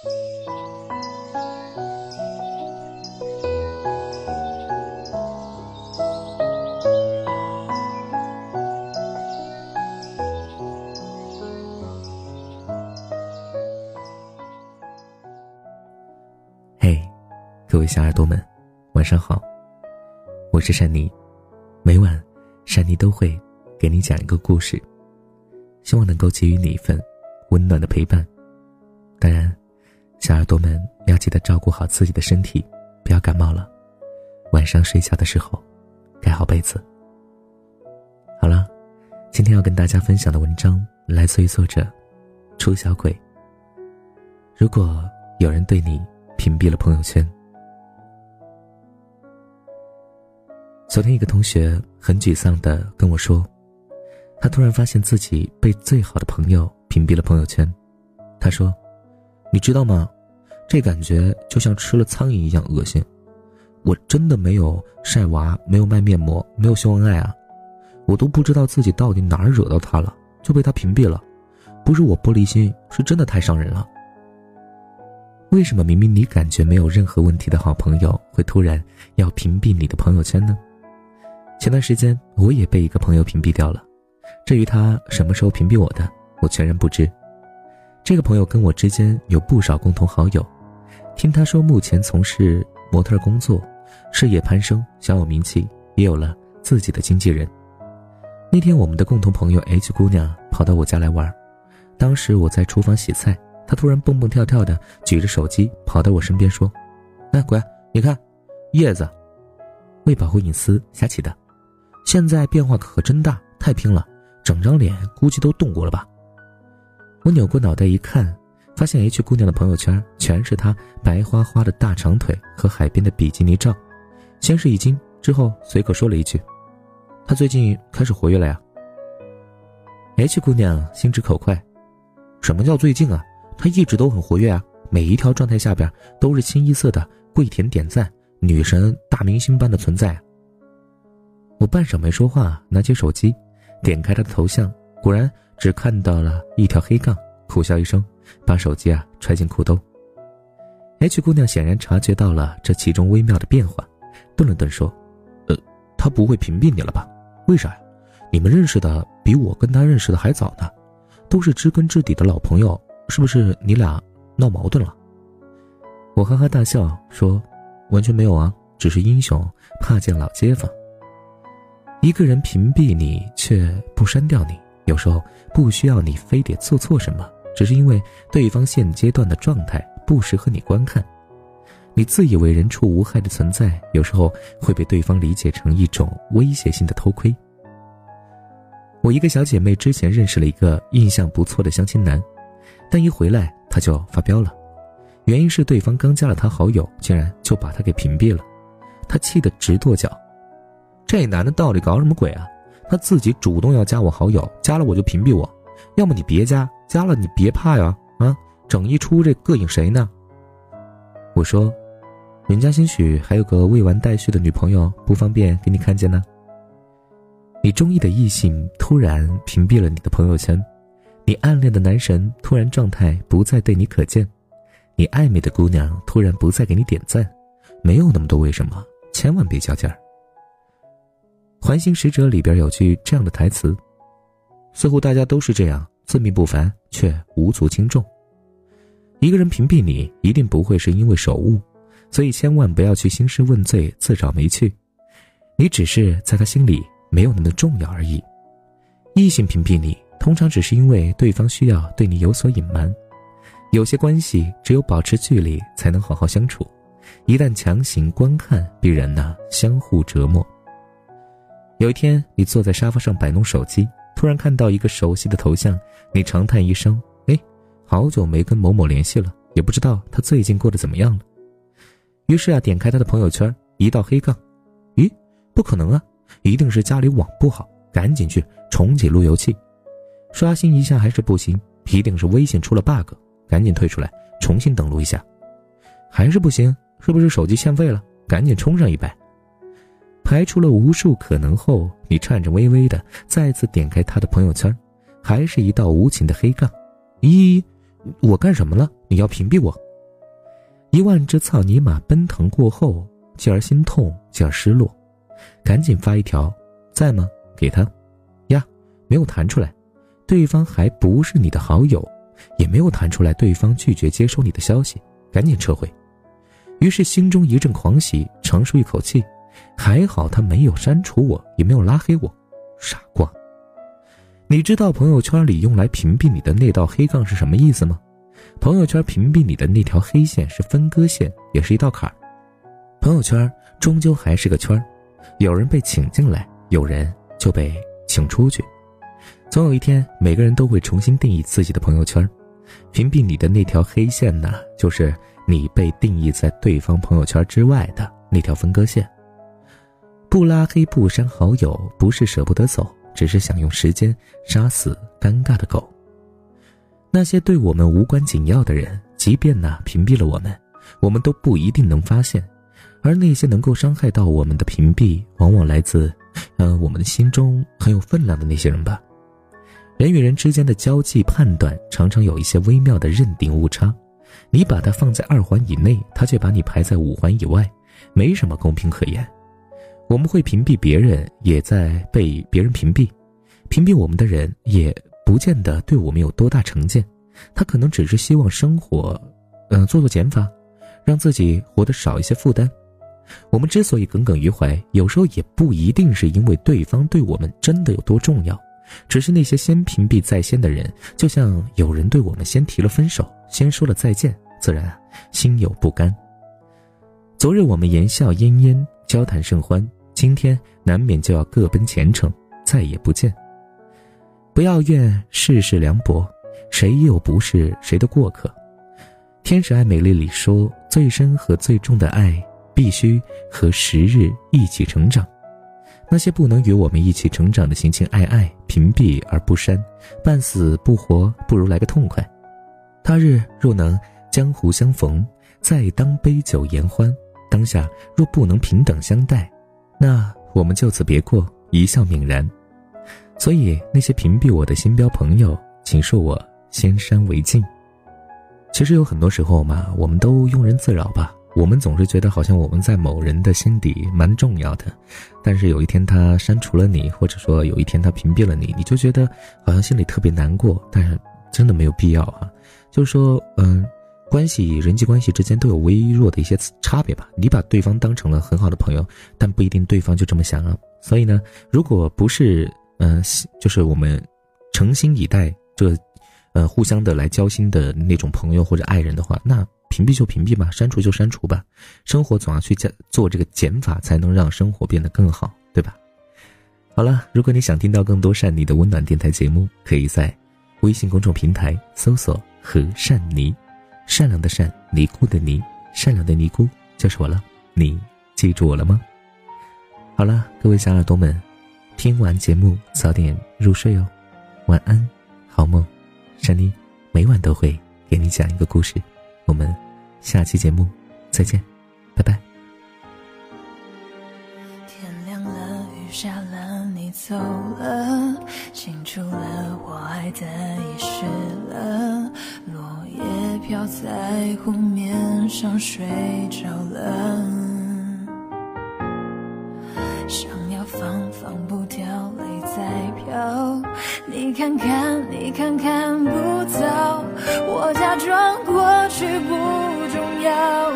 嘿，各位小耳朵们，晚上好，我是珊妮，每晚珊妮都会给你讲一个故事，希望能够给予你一份温暖的陪伴。当然，小耳朵们要记得照顾好自己的身体，不要感冒了。晚上睡觉的时候，盖好被子。好了，今天要跟大家分享的文章来自于作者楚小鬼。如果有人对你。屏蔽了朋友圈。昨天，一个同学很沮丧的跟我说，他突然发现自己被最好的朋友屏蔽了朋友圈。他说：“你知道吗？这感觉就像吃了苍蝇一样恶心。我真的没有晒娃，没有卖面膜，没有秀恩爱啊！我都不知道自己到底哪儿惹到他了，就被他屏蔽了。不是我玻璃心，是真的太伤人了。”为什么明明你感觉没有任何问题的好朋友，会突然要屏蔽你的朋友圈呢？前段时间我也被一个朋友屏蔽掉了，至于他什么时候屏蔽我的，我全然不知。这个朋友跟我之间有不少共同好友，听他说目前从事模特工作，事业攀升，小有名气，也有了自己的经纪人。那天我们的共同朋友 H 姑娘跑到我家来玩，当时我在厨房洗菜。他突然蹦蹦跳跳的举着手机跑到我身边说：“哎，乖，你看，叶子，为保护隐私瞎起的，现在变化可真大，太拼了，整张脸估计都动过了吧。”我扭过脑袋一看，发现 H 姑娘的朋友圈全是她白花花的大长腿和海边的比基尼照，先是一惊，之后随口说了一句：“她最近开始活跃了呀。”H 姑娘心直口快：“什么叫最近啊？”她一直都很活跃啊，每一条状态下边都是清一色的跪舔点赞，女神大明星般的存在。我半晌没说话，拿起手机，点开她的头像，果然只看到了一条黑杠，苦笑一声，把手机啊揣进裤兜。H 姑娘显然察觉到了这其中微妙的变化，顿了顿说：“呃，他不会屏蔽你了吧？为啥呀？你们认识的比我跟他认识的还早呢，都是知根知底的老朋友。”是不是你俩闹矛盾了？我哈哈大笑说：“完全没有啊，只是英雄怕见老街坊。一个人屏蔽你却不删掉你，有时候不需要你非得做错什么，只是因为对方现阶段的状态不适合你观看。你自以为人畜无害的存在，有时候会被对方理解成一种威胁性的偷窥。我一个小姐妹之前认识了一个印象不错的相亲男。”但一回来他就发飙了，原因是对方刚加了他好友，竟然就把他给屏蔽了，他气得直跺脚。这男的到底搞什么鬼啊？他自己主动要加我好友，加了我就屏蔽我，要么你别加，加了你别怕呀啊！整一出这膈应谁呢？我说，人家兴许还有个未完待续的女朋友，不方便给你看见呢。你中意的异性突然屏蔽了你的朋友圈。你暗恋的男神突然状态不再对你可见，你暧昧的姑娘突然不再给你点赞，没有那么多为什么，千万别较劲儿。《环形使者》里边有句这样的台词，似乎大家都是这样，自命不凡却无足轻重。一个人屏蔽你，一定不会是因为手误，所以千万不要去兴师问罪，自找没趣。你只是在他心里没有那么重要而已。异性屏蔽你。通常只是因为对方需要对你有所隐瞒，有些关系只有保持距离才能好好相处，一旦强行观看，必然呢相互折磨。有一天，你坐在沙发上摆弄手机，突然看到一个熟悉的头像，你长叹一声：“哎，好久没跟某某联系了，也不知道他最近过得怎么样了。”于是啊，点开他的朋友圈，一道黑杠：“咦，不可能啊，一定是家里网不好，赶紧去重启路由器。”刷新一下还是不行，一定是微信出了 bug，赶紧退出来，重新登录一下，还是不行，是不是手机欠费了？赶紧充上一百。排除了无数可能后，你颤颤巍巍的再次点开他的朋友圈，还是一道无情的黑杠。咦，我干什么了？你要屏蔽我？一万只草泥马奔腾过后，继而心痛，继而失落，赶紧发一条，在吗？给他，呀，没有弹出来，对方还不是你的好友，也没有弹出来，对方拒绝接收你的消息，赶紧撤回。于是心中一阵狂喜，长舒一口气，还好他没有删除我，也没有拉黑我，傻瓜。你知道朋友圈里用来屏蔽你的那道黑杠是什么意思吗？朋友圈屏蔽你的那条黑线是分割线，也是一道坎儿。朋友圈终究还是个圈儿，有人被请进来，有人就被请出去。总有一天，每个人都会重新定义自己的朋友圈。屏蔽你的那条黑线呢，就是你被定义在对方朋友圈之外的那条分割线。不拉黑不删好友，不是舍不得走。只是想用时间杀死尴尬的狗。那些对我们无关紧要的人，即便呢屏蔽了我们，我们都不一定能发现。而那些能够伤害到我们的屏蔽，往往来自，呃，我们心中很有分量的那些人吧。人与人之间的交际判断，常常有一些微妙的认定误差。你把它放在二环以内，他却把你排在五环以外，没什么公平可言。我们会屏蔽别人，也在被别人屏蔽。屏蔽我们的人，也不见得对我们有多大成见。他可能只是希望生活，嗯，做做减法，让自己活得少一些负担。我们之所以耿耿于怀，有时候也不一定是因为对方对我们真的有多重要，只是那些先屏蔽在先的人，就像有人对我们先提了分手，先说了再见，自然心有不甘。昨日我们言笑晏晏，交谈甚欢。今天难免就要各奔前程，再也不见。不要怨世事凉薄，谁又不是谁的过客？天使爱美丽里说，最深和最重的爱，必须和时日一起成长。那些不能与我们一起成长的情情爱爱，屏蔽而不删，半死不活，不如来个痛快。他日若能江湖相逢，再当杯酒言欢。当下若不能平等相待。那我们就此别过，一笑泯然。所以那些屏蔽我的新标朋友，请恕我先删为敬。其实有很多时候嘛，我们都庸人自扰吧。我们总是觉得好像我们在某人的心底蛮重要的，但是有一天他删除了你，或者说有一天他屏蔽了你，你就觉得好像心里特别难过。但是真的没有必要啊，就是说，嗯。关系、人际关系之间都有微弱的一些差别吧。你把对方当成了很好的朋友，但不一定对方就这么想啊。所以呢，如果不是嗯，就是我们诚心以待这，呃，互相的来交心的那种朋友或者爱人的话，那屏蔽就屏蔽吧，删除就删除吧。生活总要去加做这个减法，才能让生活变得更好，对吧？好了，如果你想听到更多善妮的温暖电台节目，可以在微信公众平台搜索“和善妮”。善良的善，尼姑的尼，善良的尼姑就是我了。你记住我了吗？好了，各位小耳朵们，听完节目早点入睡哦，晚安，好梦。珊妮每晚都会给你讲一个故事，我们下期节目再见，拜拜。下了，你走了，清楚了，我爱的遗失了。落叶飘在湖面上，睡着了。想要放放不掉，泪在飘。你看看，你看看不到。我假装过去不重要，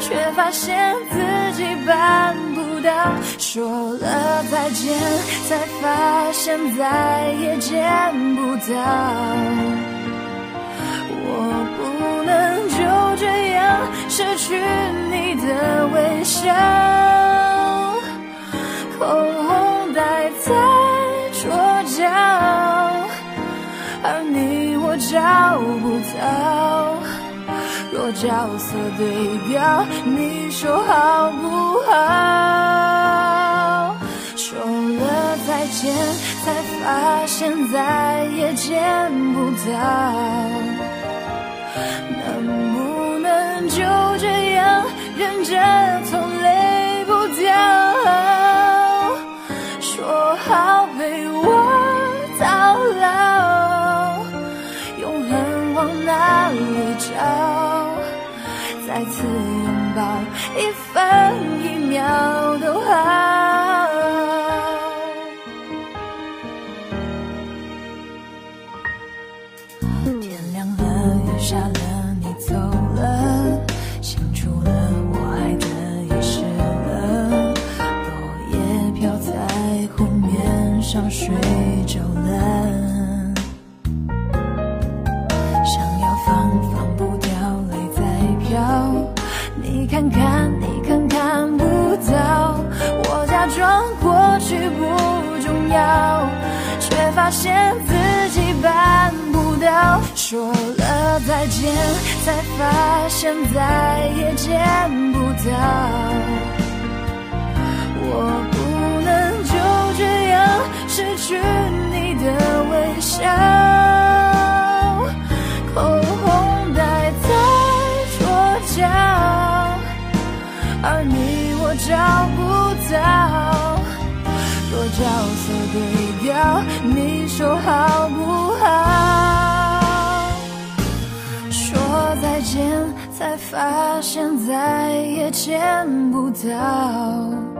却发现自己办不到。说了再见，才发现再也见不到。我不能就这样失去你的微笑，口红待在桌角，而你我找不到。角色对调，你说好不好？说了再见，才发现再也见不到。能不能就这样忍着痛再次拥抱，一分一秒都好。天亮了，雨下了，你走了，醒出了，我爱的遗失了，落叶飘在湖面上，睡着了。看看，你看看不到，我假装过去不重要，却发现自己办不到。说了再见，才发现再也见不到。我不能就这样失去你的微笑。找不到。若角色对调，你说好不好？说再见，才发现再也见不到。